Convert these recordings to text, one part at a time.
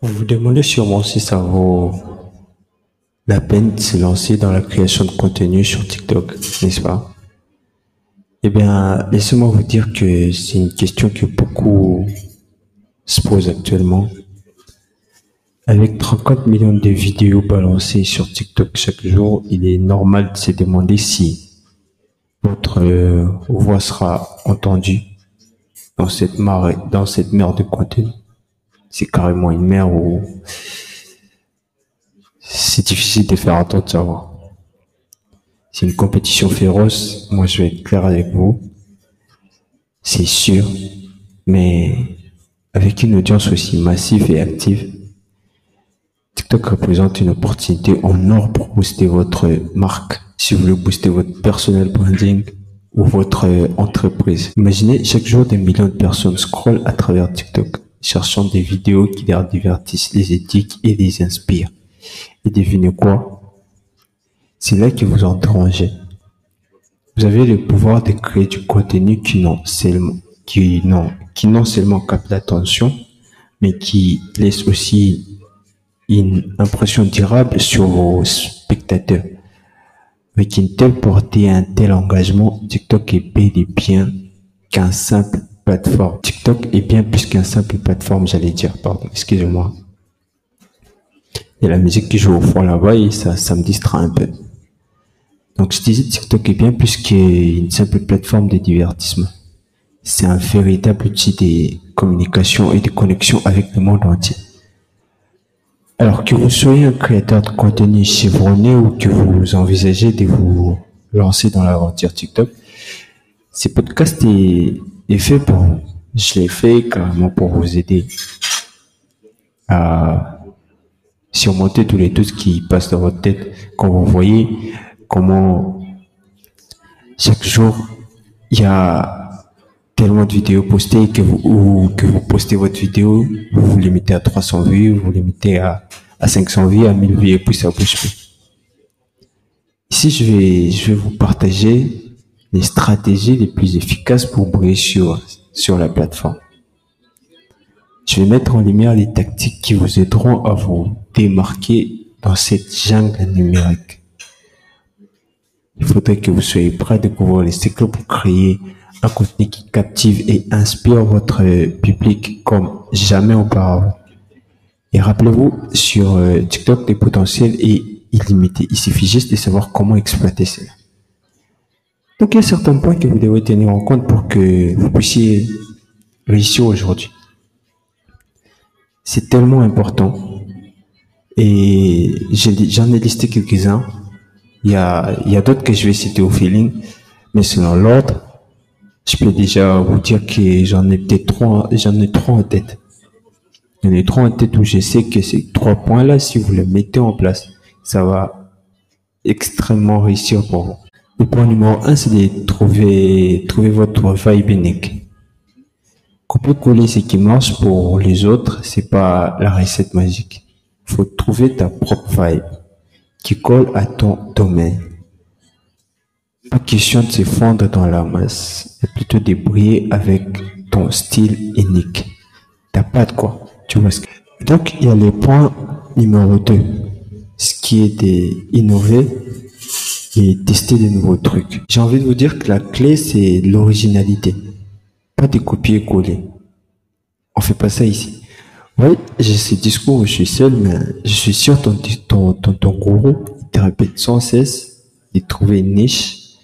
Vous vous demandez sûrement si ça vaut la peine de se lancer dans la création de contenu sur TikTok, n'est-ce pas? Eh bien, laissez-moi vous dire que c'est une question que beaucoup se posent actuellement. Avec 34 millions de vidéos balancées sur TikTok chaque jour, il est normal de se demander si votre euh, voix sera entendue dans cette marée, dans cette mer de contenu. C'est carrément une mer où c'est difficile de faire entendre sa. C'est une compétition féroce. Moi, je vais être clair avec vous. C'est sûr. Mais avec une audience aussi massive et active, TikTok représente une opportunité en or pour booster votre marque. Si vous voulez booster votre personnel branding, ou votre entreprise. Imaginez chaque jour des millions de personnes scrollent à travers TikTok, cherchant des vidéos qui les divertissent, les éthiques et les inspirent. Et devinez quoi? C'est là que vous en jeu. Vous avez le pouvoir de créer du contenu qui non seulement, qui non, qui non seulement capte l'attention, mais qui laisse aussi une impression durable sur vos spectateurs. Avec une telle portée et un tel engagement, TikTok est bel et bien qu'un simple TikTok est bien plus qu'un simple plateforme, j'allais dire, pardon, excusez-moi. Il y a la musique qui joue au fond là-bas et ça, me distrait un peu. Donc je disais, TikTok est bien plus qu'une simple plateforme de divertissement. C'est un véritable outil de communication et de connexion avec le monde entier. Alors que vous soyez un créateur de contenu chevronné ou que vous envisagez de vous lancer dans l'aventure TikTok, ce podcast est, fait pour vous. Je l'ai fait carrément pour vous aider à surmonter tous les doutes qui passent dans votre tête quand vous voyez comment chaque jour il y a tellement de vidéos postées que vous, ou que vous postez votre vidéo, vous vous limitez à 300 vues, vous vous limitez à, à 500 vues, à 1000 vues et puis ça bouge plus. Ici, je vais, je vais vous partager les stratégies les plus efficaces pour briller sur, sur la plateforme. Je vais mettre en lumière les tactiques qui vous aideront à vous démarquer dans cette jungle numérique. Il faudrait que vous soyez prêt à découvrir les secrets pour créer un contenu qui captive et inspire votre public comme jamais auparavant. Et rappelez-vous, sur euh, TikTok, les potentiels est illimité. Il suffit juste de savoir comment exploiter cela. Donc, il y a certains points que vous devez tenir en compte pour que vous puissiez réussir aujourd'hui. C'est tellement important. Et j'en ai, listé quelques-uns. Il y a, d'autres que je vais citer au feeling. Mais selon l'ordre, je peux déjà vous dire que j'en ai peut-être trois, j'en ai trois en tête. J'en ai trois en tête où je sais que ces trois points-là, si vous les mettez en place, ça va extrêmement réussir pour vous. Le point numéro un, c'est de trouver, trouver votre vibe unique. Copier-coller ce qui marche pour les autres, c'est pas la recette magique. Faut trouver ta propre vibe qui colle à ton domaine. Pas question de se fondre dans la masse, mais plutôt de briller avec ton style unique. T'as pas de quoi, tu vois ce que... Donc, il y a le point numéro 2, ce qui est d'innover et tester de nouveaux trucs. J'ai envie de vous dire que la clé, c'est l'originalité. Pas de copier-coller. On fait pas ça ici. Oui, j'ai ce discours où je suis seul, mais je suis sûr ton, ton, ton, ton gourou, il te répète sans cesse de trouver une niche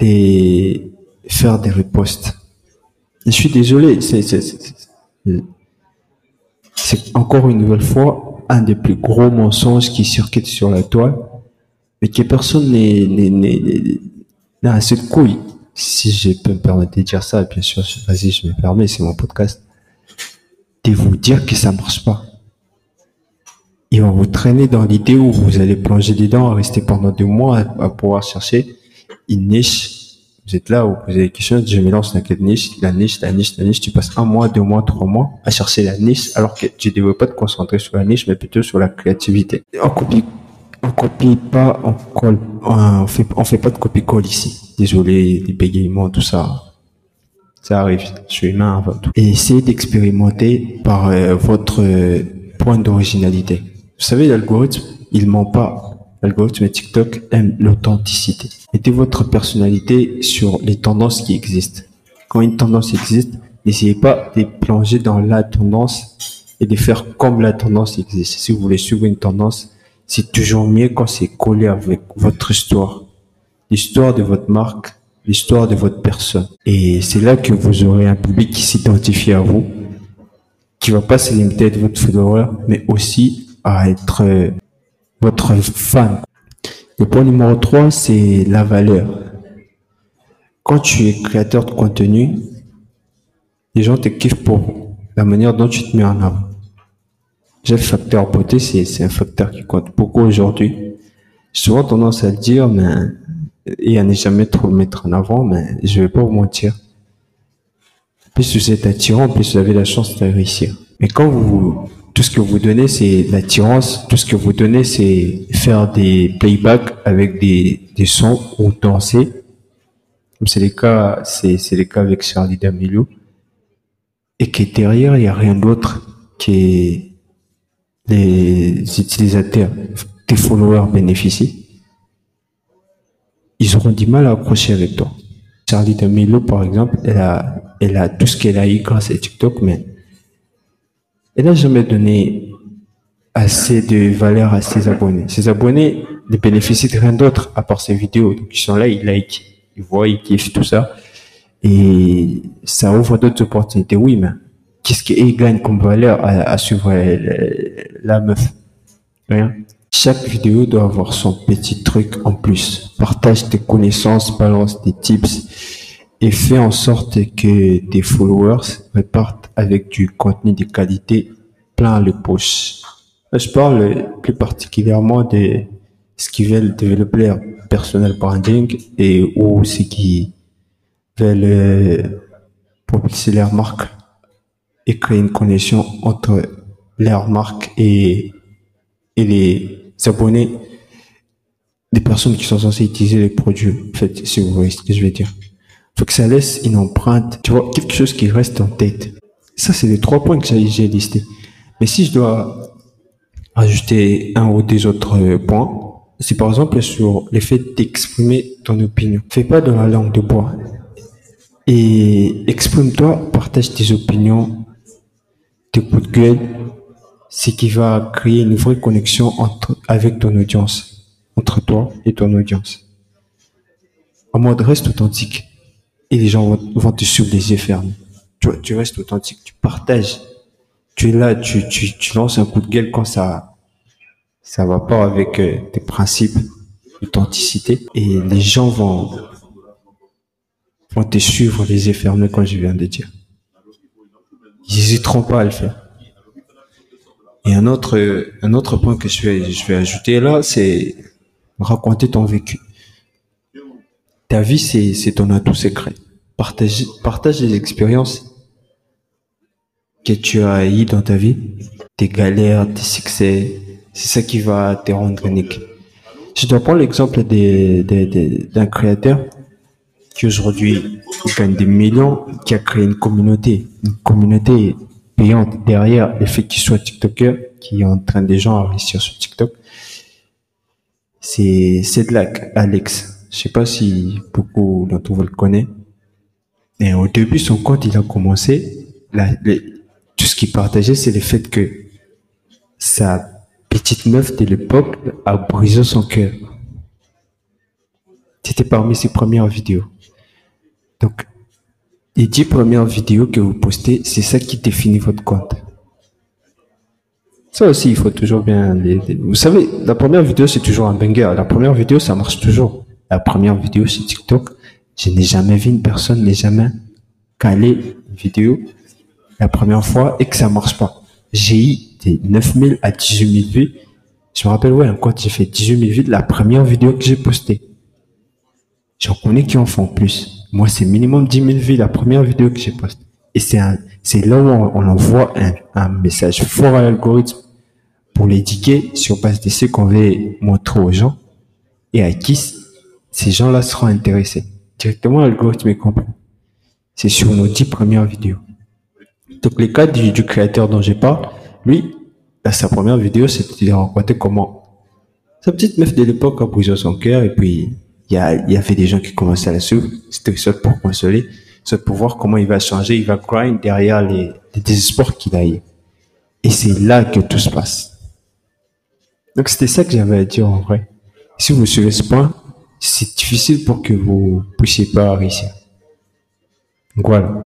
et faire des ripostes. Je suis désolé, c'est, c'est, encore une nouvelle fois un des plus gros mensonges qui circulent sur la toile, mais que personne n'a assez de couilles. Si je peux me permettre de dire ça, bien sûr, vas-y, je me permets, c'est mon podcast, de vous dire que ça marche pas. Ils vont vous traîner dans l'idée où vous allez plonger dedans, rester pendant deux mois à pouvoir chercher une niche. Vous êtes là, vous posez des questions, je me lance dans quelle niche, la niche, la niche, la niche. Tu passes un mois, deux mois, trois mois à chercher la niche, alors que tu ne devrais pas te concentrer sur la niche, mais plutôt sur la créativité. On copie, on copie pas, on colle, on fait, on fait pas de copie-colle ici. Désolé, les bégayements, tout ça. Ça arrive. Je suis humain avant tout. Et essayez d'expérimenter par euh, votre euh, point d'originalité. Vous savez, l'algorithme, il ment pas. L'algorithme TikTok aime l'authenticité. Mettez votre personnalité sur les tendances qui existent. Quand une tendance existe, n'essayez pas de plonger dans la tendance et de faire comme la tendance existe. Si vous voulez suivre une tendance, c'est toujours mieux quand c'est collé avec votre histoire. L'histoire de votre marque, l'histoire de votre personne. Et c'est là que vous aurez un public qui s'identifie à vous, qui va pas se limiter à être votre follower, mais aussi à être euh, votre fan. Le point numéro 3, c'est la valeur. Quand tu es créateur de contenu, les gens te kiffent pour la manière dont tu te mets en avant. J'ai le facteur beauté, c'est un facteur qui compte beaucoup aujourd'hui. Souvent tendance à dire, mais et à ne jamais trop le mettre en avant, mais je vais pas vous mentir. Plus vous êtes attirant, plus vous avez la chance de réussir. Mais quand vous, tout ce que vous donnez, c'est l'attirance, tout ce que vous donnez, c'est faire des playbacks avec des, sons ou danser. Comme c'est le cas, c'est, c'est cas avec Charlie D'Amelio. Et que derrière, il y a rien d'autre que les utilisateurs, tes followers bénéficient ils auront du mal à accrocher avec toi. Charlie D'Amelio, par exemple, elle a, elle a tout ce qu'elle a eu grâce à TikTok, mais elle n'a jamais donné assez de valeur à ses abonnés. Ses abonnés ne bénéficient de rien d'autre à part ses vidéos. Donc, ils sont là, ils like, ils voient, ils kiffent tout ça. Et ça ouvre d'autres opportunités. Oui, mais qu'est-ce qu'ils gagnent comme valeur à, suivre la, meuf? Rien. Chaque vidéo doit avoir son petit truc en plus. Partage tes connaissances, balance des tips et fais en sorte que tes followers repartent avec du contenu de qualité plein le poche. Je parle plus particulièrement de ce qui veulent développer leur personnel branding et ou ce qui veulent euh, propulser leur marque et créer une connexion entre leur marque et, les abonnés des personnes qui sont censées utiliser les produits, en fait, si vous voyez ce que je veux dire. Faut que ça laisse une empreinte, tu vois, quelque chose qui reste en tête. Ça, c'est les trois points que j'ai listés. Mais si je dois ajouter un ou deux autres points, c'est par exemple sur le fait d'exprimer ton opinion. Fais pas de la langue de bois. Et exprime-toi, partage tes opinions, tes coups de gueule, ce qui va créer une vraie connexion entre, avec ton audience, entre toi et ton audience. En mode reste authentique. Et les gens vont, te suivre les yeux fermés. Tu, tu restes authentique, tu partages. Tu es là, tu, tu, tu lances un coup de gueule quand ça, ça va pas avec euh, tes principes d'authenticité. Et les gens vont, vont te suivre les yeux fermés, comme je viens de dire. Ils n'hésiteront pas à le faire. Et un autre, un autre point que je vais, je vais ajouter là, c'est raconter ton vécu. Ta vie, c'est, ton atout secret. Partage, partage les expériences que tu as eues dans ta vie, tes galères, tes succès. C'est ça qui va te rendre unique. Je dois prendre l'exemple d'un créateur qui aujourd'hui gagne des millions, qui a créé une communauté, une communauté payante derrière le fait qu'il soit TikToker, qui entraîne des gens à réussir sur TikTok, c'est Sedlak Alex. Je sais pas si beaucoup d'entre vous le connaissent. Et au début, son compte, il a commencé, tout ce qu'il partageait, c'est le fait que sa petite meuf de l'époque a brisé son cœur. C'était parmi ses premières vidéos. Donc, les dix premières vidéos que vous postez, c'est ça qui définit votre compte. Ça aussi, il faut toujours bien... Vous savez, la première vidéo, c'est toujours un banger. La première vidéo, ça marche toujours. La première vidéo sur TikTok, je n'ai jamais vu une personne n'ait jamais calé une vidéo la première fois et que ça marche pas. J'ai eu des 9000 à 18 000 vues. Je me rappelle, ouais, quand j'ai fait 18 000 vues la première vidéo que j'ai postée. J'en connais qui en font plus. Moi, c'est minimum 10 000 vues la première vidéo que j'ai postée. Et c'est c'est là où on, envoie un, un, message fort à l'algorithme pour l'éduquer sur base de ce qu'on veut montrer aux gens et à qui ces gens-là seront intéressés. Directement, l'algorithme est compris. C'est sur nos 10 premières vidéos. Donc, le cas du, créateur dont je parle, lui, dans sa première vidéo, c'était de raconter comment sa petite meuf de l'époque a brisé son cœur et puis il y, a, il y avait des gens qui commençaient à la suivre. C'était pour consoler, soit pour voir comment il va changer, il va grind derrière les, les désespoirs qu'il a eu. Et c'est là que tout se passe. Donc c'était ça que j'avais à dire en vrai. Si vous suivez ce point, c'est difficile pour que vous puissiez pas réussir. Donc voilà.